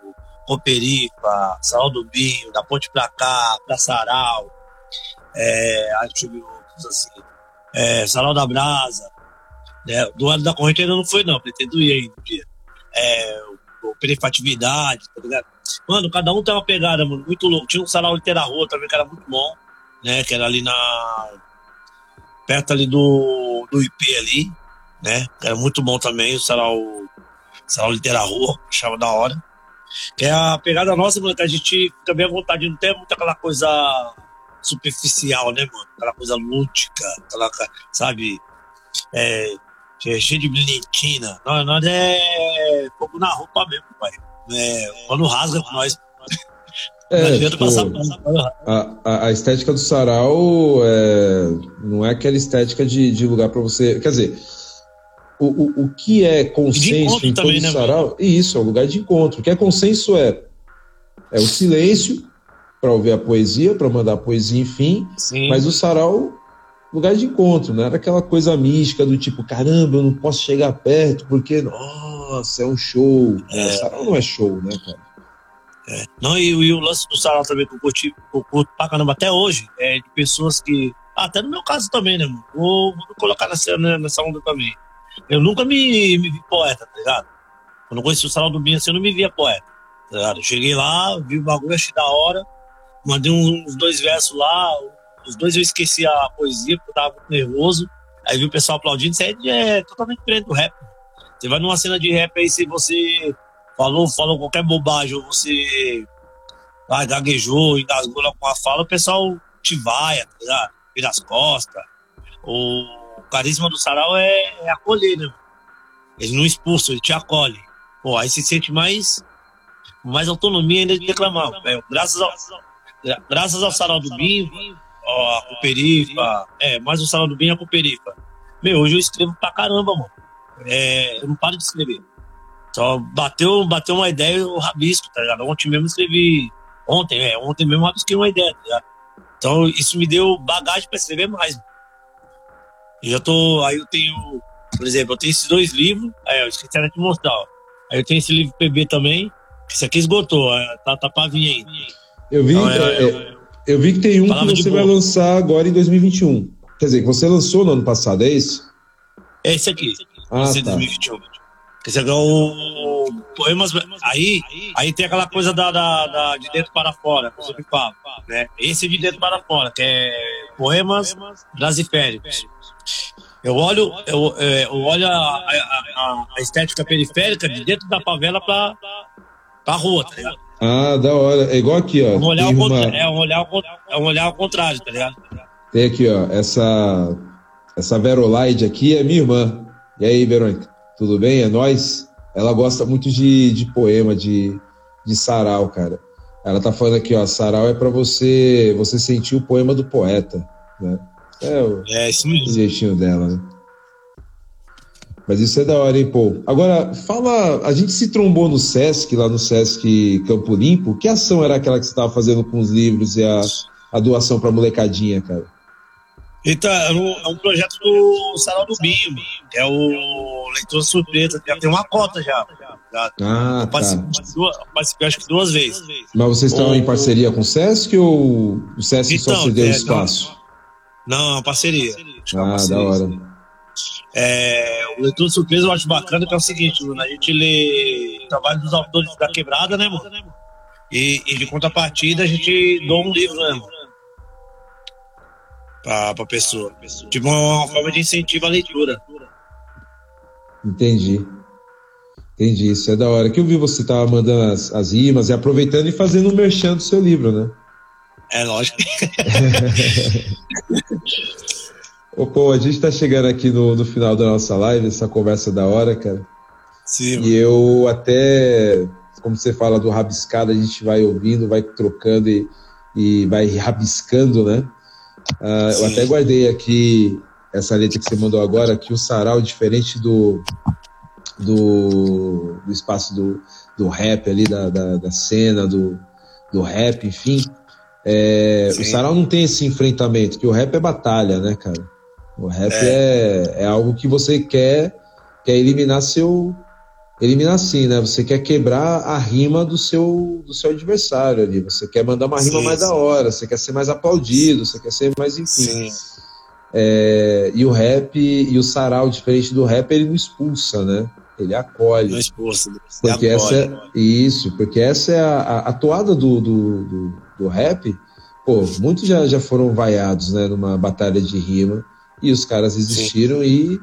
Coperifa, Sarau do Binho, da Ponte pra cá, pra Sarau, é, acho que assim, é, Sarau da Brasa, né, do lado da corrente ainda não foi não, pretendo ir aí. É, o Perifatividade, tá ligado? Mano, cada um tem uma pegada, mano, muito louco. Tinha um sarau de Rua também, que era muito bom, né? Que era ali na. perto ali do, do IP ali, né? Era muito bom também, o sarau Salão Litera Rua, achava da hora. É a pegada nossa, mano, que a gente fica bem à vontade, não tem muito aquela coisa superficial, né, mano? Aquela coisa lúdica, aquela, sabe? É, cheio de brilhantina. Nós, nós é fogo na roupa mesmo, pai. É, quando rasga com nós. É, tipo, a, a, a, estética do sarau é, não é aquela estética de, de lugar para você. Quer dizer, o, o, o que é consenso em todo também, né, sarau? Né, isso, é o lugar de encontro. O que é consenso é, é o silêncio para ouvir a poesia, para mandar a poesia, enfim. Sim. Mas o sarau, lugar de encontro, não era aquela coisa mística do tipo, caramba, eu não posso chegar perto porque, nossa, é um show. É. O sarau não é show, né, cara? É. Não, e, e, o lance do sarau também que eu curti, eu curto pra caramba até hoje, é de pessoas que. Até no meu caso também, né, mano? Vou, vou colocar nessa, né, nessa onda também. Eu nunca me, me vi poeta, tá ligado? Quando eu conheci o Salão do Binho assim, eu não me via poeta, tá ligado? Eu cheguei lá, vi o bagulho, achei da hora, mandei uns dois versos lá, os dois eu esqueci a poesia, porque eu tava muito nervoso. Aí vi o pessoal aplaudindo, isso aí é totalmente diferente do rap. Você vai numa cena de rap aí, se você falou, falou qualquer bobagem, ou você ah, gaguejou, engasgou a fala, o pessoal te vai, tá? Vira as costas. Ou carisma do sarau é, é acolher, né? Ele não expulsa, ele te acolhe. Pô, aí se sente mais, mais autonomia ainda de reclamar. É, graças, ao, graças ao sarau do Binho, ó, a Coperifa, é, mais o sarau do e a Coperifa. Meu, hoje eu escrevo pra caramba, mano. É, eu não paro de escrever. Só bateu, bateu uma ideia eu rabisco, tá ligado? Ontem mesmo escrevi. Ontem, é, ontem mesmo eu rabisquei uma ideia, tá ligado? Então isso me deu bagagem pra escrever mais. Eu já tô. Aí eu tenho, por exemplo, eu tenho esses dois livros, aí eu esqueci de mostrar. Ó. Aí eu tenho esse livro PB também. Esse aqui esgotou, tá, tá pra vir aí. Eu vi, então, é, é, eu vi que tem um que você vai lançar agora em 2021. Quer dizer, que você lançou no ano passado, é isso? É esse aqui. Ah, esse tá. 2021. Esse aqui é o poemas. Aí, aí tem aquela coisa da, da, da de dentro para fora, que eu sempre falo. Né? Esse de dentro para fora, que é poemas brasiféricos. Eu olho, eu, é, eu olho a, a, a, estética periférica de dentro da favela para a rua, tá ligado? Ah, da hora. É igual aqui, ó. Um olhar, uma... é, um olhar, é um olhar ao contrário, tá ligado? Tem aqui, ó. Essa, essa Verolaide aqui é minha irmã. E aí, Verônica? Tudo bem? É nós? Ela gosta muito de, de poema, de, de sarau, cara. Ela tá falando aqui, ó. Sarau é para você você sentir o poema do poeta, né? É, o, é isso mesmo. O jeitinho dela, né? Mas isso é da hora, hein, pô? Agora, fala. A gente se trombou no Sesc, lá no Sesc Campo Limpo. Que ação era aquela que você estava fazendo com os livros e a, a doação pra molecadinha, cara? Então, é um, é projeto do Sarau do Binho, que é o Leitor Surpresa. Já tem uma cota já. já ah, eu participei, tá. duas, participei acho que duas vezes. Mas vocês estão em parceria com o Sesc ou o Sesc então, só se deu é, espaço? Não, não, é uma parceria. É ah, parceria, da hora. É, o Leitura Surpresa eu acho bacana que é o seguinte, mano, a gente lê o trabalho dos autores da quebrada, né, mano? E, e de contrapartida a gente doa um livro, né, mano? Pra, pra pessoa. Tipo uma forma de incentivo à leitura. Entendi. Entendi, isso é da hora. Que eu vi você tava mandando as, as rimas e aproveitando e fazendo um merchan do seu livro, né? É lógico. Ô, pô, a gente tá chegando aqui no, no final da nossa live, essa conversa da hora, cara. Sim. E eu até, como você fala do rabiscado, a gente vai ouvindo, vai trocando e, e vai rabiscando, né? Uh, eu até guardei aqui essa letra que você mandou agora, que o sarau, diferente do, do, do espaço do, do rap ali, da, da, da cena, do, do rap, enfim, é, o sarau não tem esse enfrentamento, que o rap é batalha, né, cara? O rap é, é, é algo que você quer, quer eliminar seu. Eliminar assim, né? Você quer quebrar a rima do seu, do seu adversário ali. Você quer mandar uma rima sim, mais sim. da hora, você quer ser mais aplaudido, você quer ser mais enfim. É, e o rap e o sarau, diferente do rap, ele não expulsa, né? Ele acolhe. Não expulsa, porque acolhe, essa é, Isso, porque essa é a, a, a toada do, do, do do rap, pô, muitos já, já foram vaiados, né, numa batalha de rima, e os caras existiram e,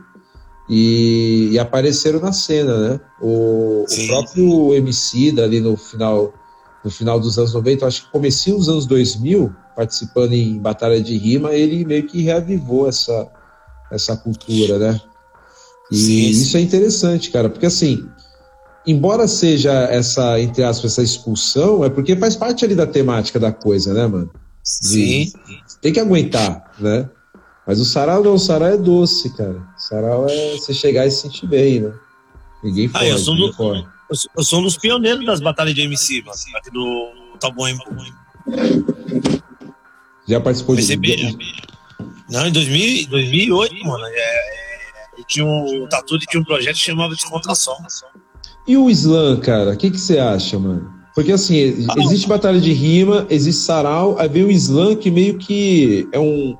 e, e, apareceram na cena, né? O, o próprio MC ali no final, no final dos anos 90, acho que comecinho dos anos 2000, participando em batalha de rima, ele meio que reavivou essa, essa cultura, né? E sim, sim. isso é interessante, cara, porque assim, embora seja essa, entre aspas, essa expulsão, é porque faz parte ali da temática da coisa, né, mano? De, Sim. Tem que aguentar, né? Mas o sarau não, o sarau é doce, cara. O sarau é você chegar e se sentir bem, né? Ninguém foge, ah, eu sou, do, eu sou um dos pioneiros das batalhas de MC, mano, aqui do Taboim. Já participou de... de... Não, em 2000, 2008, mano, é, é, tinha um, o Tatu tinha um projeto que chamava Descontração. E o slam, cara, o que, que você acha, mano? Porque assim, ah, existe batalha de rima, existe sarau, aí vem o slam que meio que é um,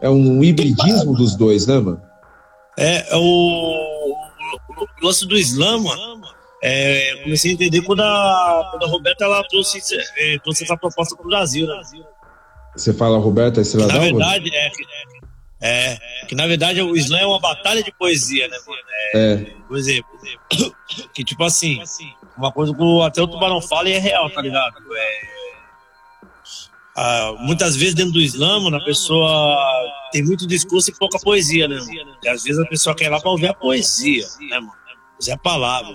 é um hibridismo dos dois, né, mano? É, é o, o, lance do slam, mano, é, eu comecei a entender quando a, quando a Roberta ela trouxe, é, trouxe essa proposta para o Brasil, né? Você fala Roberta Estrela Na verdade, é, é, que na verdade o slam é uma batalha de poesia, né, mano? É, é. Por exemplo, que tipo assim, uma coisa que até o Tubarão fala e é real, tá ligado? É, ah, muitas vezes dentro do Islã, a pessoa tem muito discurso e pouca poesia, né? Mano? E às vezes a pessoa quer ir lá para ouvir a poesia, né, mano? Ouvir a palavra.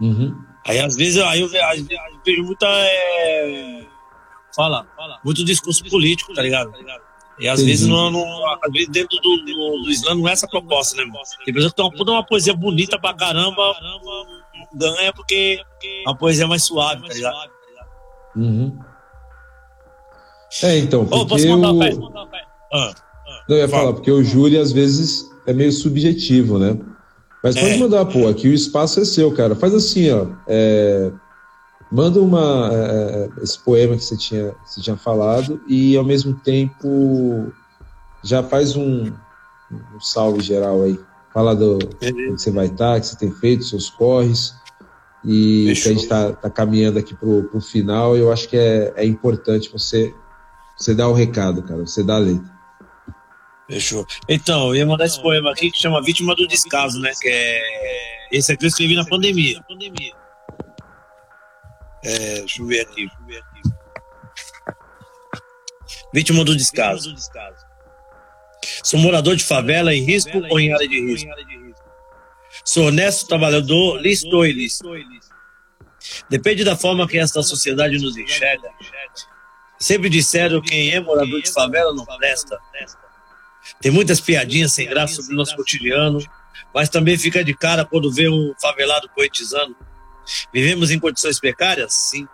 Uhum. Aí às vezes aí eu, eu vejo muita. É, fala, muito discurso político, tá ligado? E às vezes, não, não, às vezes dentro do, do, do Islã não é essa proposta, né, mano? Tem pessoas que estão uma, uma poesia bonita pra caramba, ganha porque a poesia é mais suave, tá ligado? Uhum. É, então, porque oh, posso mandar o... Ah, ah, não, eu ia falar, porque o júri às vezes é meio subjetivo, né? Mas pode é. mandar, pô, aqui o espaço é seu, cara. Faz assim, ó. É, manda uma, é, é, esse poema que você tinha, você tinha falado e ao mesmo tempo já faz um, um salve geral aí. Fala do que você vai estar, que você tem feito, seus corres. E Fechou. que a gente está tá caminhando aqui pro, pro final, eu acho que é, é importante você, você dar o recado, cara, você dá a letra. Fechou. Então, eu ia mandar esse poema aqui que chama Vítima do Descaso, né? Que é. Esse aqui eu escrevi na pandemia. É, deixa eu ver aqui. Vítima do descaso. Sou morador de favela em risco ou em área de risco? Sou honesto, trabalhador, listo ou ilícito? Depende da forma que esta sociedade nos enxerga. Sempre disseram que quem é morador de favela não presta. Tem muitas piadinhas sem graça sobre o nosso cotidiano, mas também fica de cara quando vê um favelado poetizando. Vivemos em condições precárias? Sim,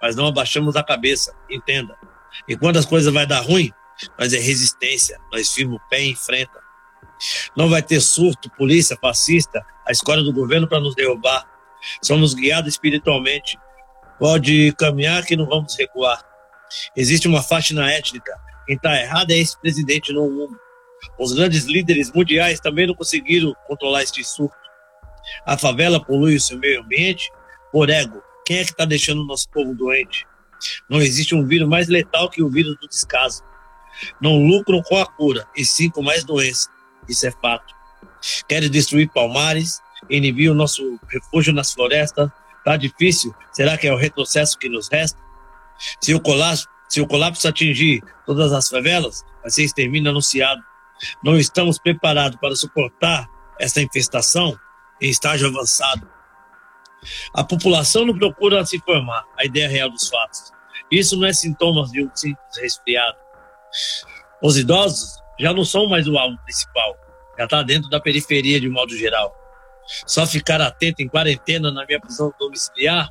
mas não abaixamos a cabeça, entenda. E quando as coisas vai dar ruim, nós é resistência, nós firma o pé e enfrenta. Não vai ter surto, polícia, fascista, a escola do governo para nos derrubar. Somos guiados espiritualmente. Pode caminhar que não vamos recuar. Existe uma faxina étnica. Quem está errado é esse presidente no mundo. Os grandes líderes mundiais também não conseguiram controlar este surto. A favela polui o seu meio ambiente por ego. Quem é que está deixando o nosso povo doente? Não existe um vírus mais letal que o vírus do descaso. Não lucram com a cura, e sim com mais doença. Isso é fato. Querem destruir palmares, inibir o nosso refúgio nas florestas. Tá difícil? Será que é o retrocesso que nos resta? Se o colapso, se o colapso atingir todas as favelas, vai ser extermínio anunciado. Não estamos preparados para suportar essa infestação em estágio avançado. A população não procura se informar a ideia real dos fatos. Isso não é sintoma de um simples resfriado. Os idosos já não são mais o alvo principal, já está dentro da periferia de modo geral. Só ficar atento em quarentena na minha prisão domiciliar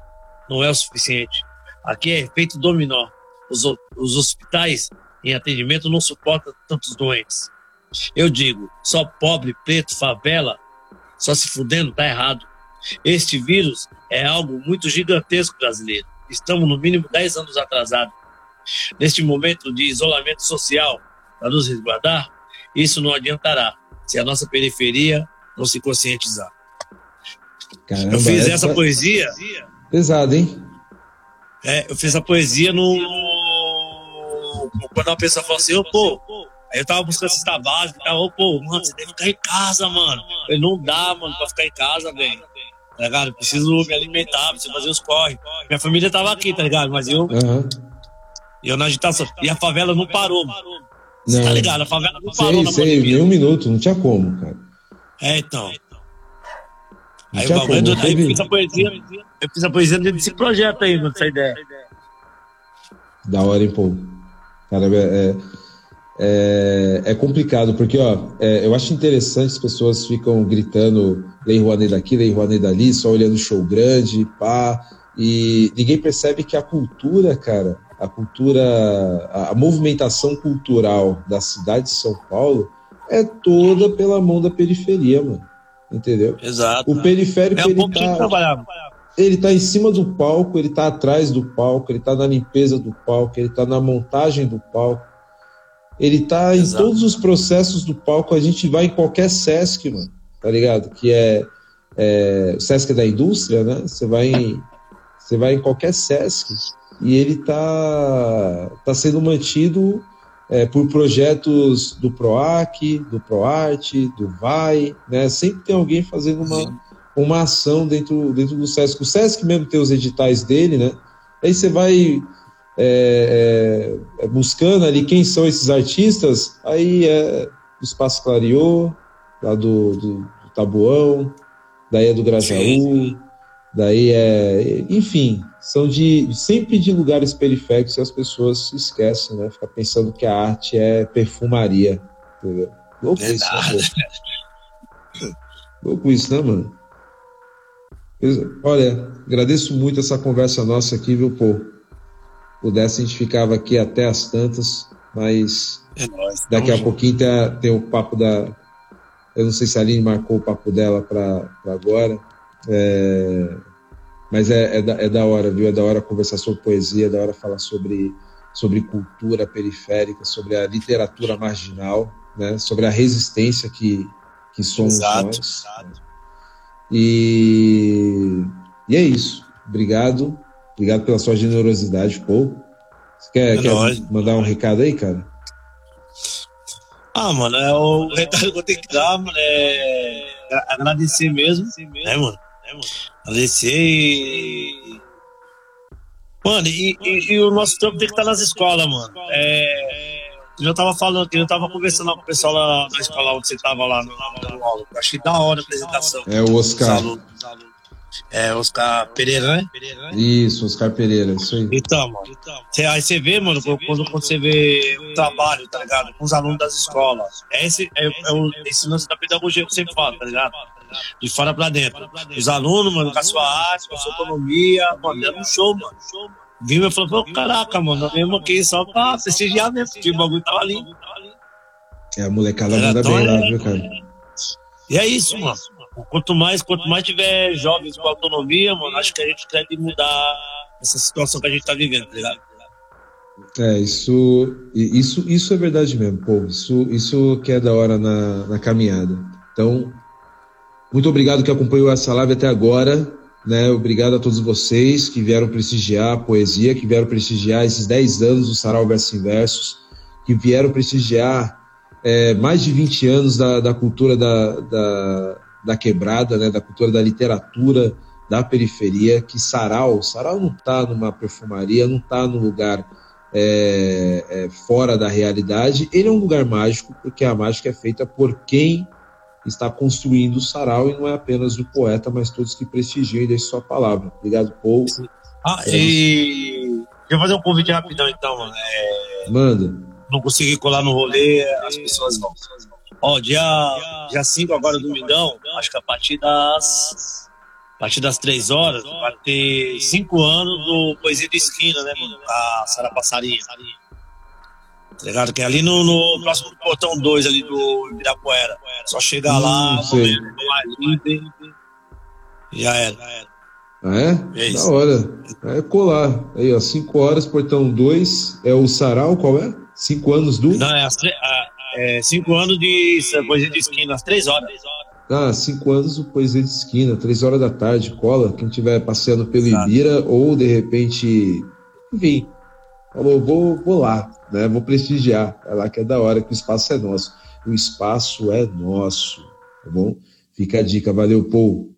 não é o suficiente. Aqui é efeito dominó. Os, os hospitais em atendimento não suportam tantos doentes. Eu digo, só pobre, preto, favela, só se fudendo, tá errado. Este vírus é algo muito gigantesco brasileiro. Estamos no mínimo 10 anos atrasados. Neste momento de isolamento social, para nos resguardar, isso não adiantará se a nossa periferia não se conscientizar. Caramba, eu fiz essa, essa poesia. Pesado, hein? É, eu fiz a poesia no. Quando uma pessoa falou assim, oh, pô, Aí eu tava buscando cesta básica, tava, oh, pô, mano, você deve ficar em casa, mano. Falei, não dá, mano, pra ficar em casa, velho. Tá ligado? Eu preciso me alimentar, preciso fazer os corre. Minha família tava aqui, tá ligado? Mas eu. Uhum. Eu na agitação. E a favela não parou, mano. Você tá ligado? A favela não parou sei, na sei, pandemia. Nem um minuto, não tinha como, cara. É, então. Aí o bagulho aí eu fiz a poesia, eu fiz a poesia desse projeto aí, essa ideia. Da hora, hein, pô. Cara, é, é, é complicado, porque ó, é, eu acho interessante as pessoas ficam gritando Lei Rouanet daqui, Lei Rouanet dali, só olhando show grande, pá, e ninguém percebe que a cultura, cara, a cultura, a, a movimentação cultural da cidade de São Paulo é toda pela mão da periferia, mano. Entendeu? Exato. O periférico, é um ele tá, ele tá em cima do palco, ele tá atrás do palco, ele tá na limpeza do palco, ele tá na montagem do palco ele tá Exato. em todos os processos do palco. A gente vai em qualquer Sesc, mano, tá ligado? Que é, é o Sesc da indústria, né? Você vai em, você vai em qualquer Sesc e ele tá, tá sendo mantido é, por projetos do PROAC, do PROARTE, do VAI, né? Sempre tem alguém fazendo uma, uma ação dentro, dentro do Sesc. O Sesc mesmo tem os editais dele, né? Aí você vai é, é, é, buscando ali quem são esses artistas, aí é o Espaço Clariô, lá do, do, do Tabuão, daí é do Grajaú, Sim. daí é. Enfim, são de sempre de lugares periféricos e as pessoas se esquecem, né? Fica pensando que a arte é perfumaria. Entendeu? Louco isso, né, Louco isso, né, mano? Olha, agradeço muito essa conversa nossa aqui, viu, pô? pudesse, a gente ficava aqui até as tantas, mas é nóis, daqui a junto. pouquinho tem, tem, o papo da. Eu não sei se a Aline marcou o papo dela para agora, é, mas é, é, da, é da hora, viu? É da hora conversar sobre poesia, é da hora falar sobre, sobre cultura periférica, sobre a literatura marginal, né? sobre a resistência que, que somos exato, nós. Exato. E, e é isso. Obrigado. Obrigado pela sua generosidade, pô. Você quer, é quer mandar um recado aí, cara? Ah, mano, é o recado que eu tenho que dar, mano, é agradecer mesmo, né, mano? É, mano? Agradecer e. Mano, e, e, e, o nosso trampo tem que estar nas escolas, mano. É, eu já tava falando, eu tava conversando com o pessoal lá na escola onde você tava lá no, no, aula. Achei da hora a apresentação. É o Oscar. Os alunos, os alunos. É, Oscar Pereira, né? Isso, Oscar Pereira, isso aí. Então, mano. Aí você vê, mano, quando, quando você vê o trabalho, tá ligado? Com os alunos das escolas. É esse, é, é o, esse lance da pedagogia que você fala, tá ligado? De fora pra dentro. Os alunos, mano, com a sua arte, com a sua economia, mano, é um show, mano. Viu e falou, pô, caraca, mano, nós viemos aqui só pra prestigiar mesmo, porque o bagulho tava ali. É, a molecada manda bem lá, viu, cara? E é isso, mano. Quanto mais, quanto mais tiver jovens com autonomia, mano, acho que a gente deve mudar essa situação que a gente tá vivendo, tá ligado? É, isso, isso, isso é verdade mesmo, pô. Isso, isso que é da hora na, na caminhada. Então, muito obrigado que acompanhou essa live até agora. Né? Obrigado a todos vocês que vieram prestigiar a poesia, que vieram prestigiar esses 10 anos do Sarau Verso Versos, que vieram prestigiar é, mais de 20 anos da, da cultura da, da, da quebrada, né, da cultura da literatura da periferia, que Sarau, Sarau não está numa perfumaria, não está num lugar é, é, fora da realidade, ele é um lugar mágico, porque a mágica é feita por quem está construindo o Sarau e não é apenas o poeta, mas todos que prestigiam e deixam sua palavra. Obrigado, Paul. Ah, e... Deixa eu fazer um convite rapidão, então, mano. É... Manda. Não consegui colar no rolê, as pessoas não. Ó, dia 5 agora, domingão, acho que a partir das. A partir das 3 horas, vai ter 5 anos do Poesia de Esquina, né, mano? A Sara Passarinha. Tá ligado? Que é ali no, no próximo portão 2 ali do Ibirapuera. Só chegar hum, lá, sei. já era. Ah, é? é da hora. É colar. Aí, ó, 5 horas, portão 2. É o Sarau, qual é? 5 anos do. Não, é a, é, cinco anos de poesia de esquina, às três horas. Ah, cinco anos de poesia de esquina, três horas da tarde, cola. Quem estiver passeando pelo. Ibira ou de repente, enfim, falou, vou, vou lá, né? Vou prestigiar. É lá que é da hora, que o espaço é nosso. O espaço é nosso, tá bom? Fica a dica, valeu, Paul.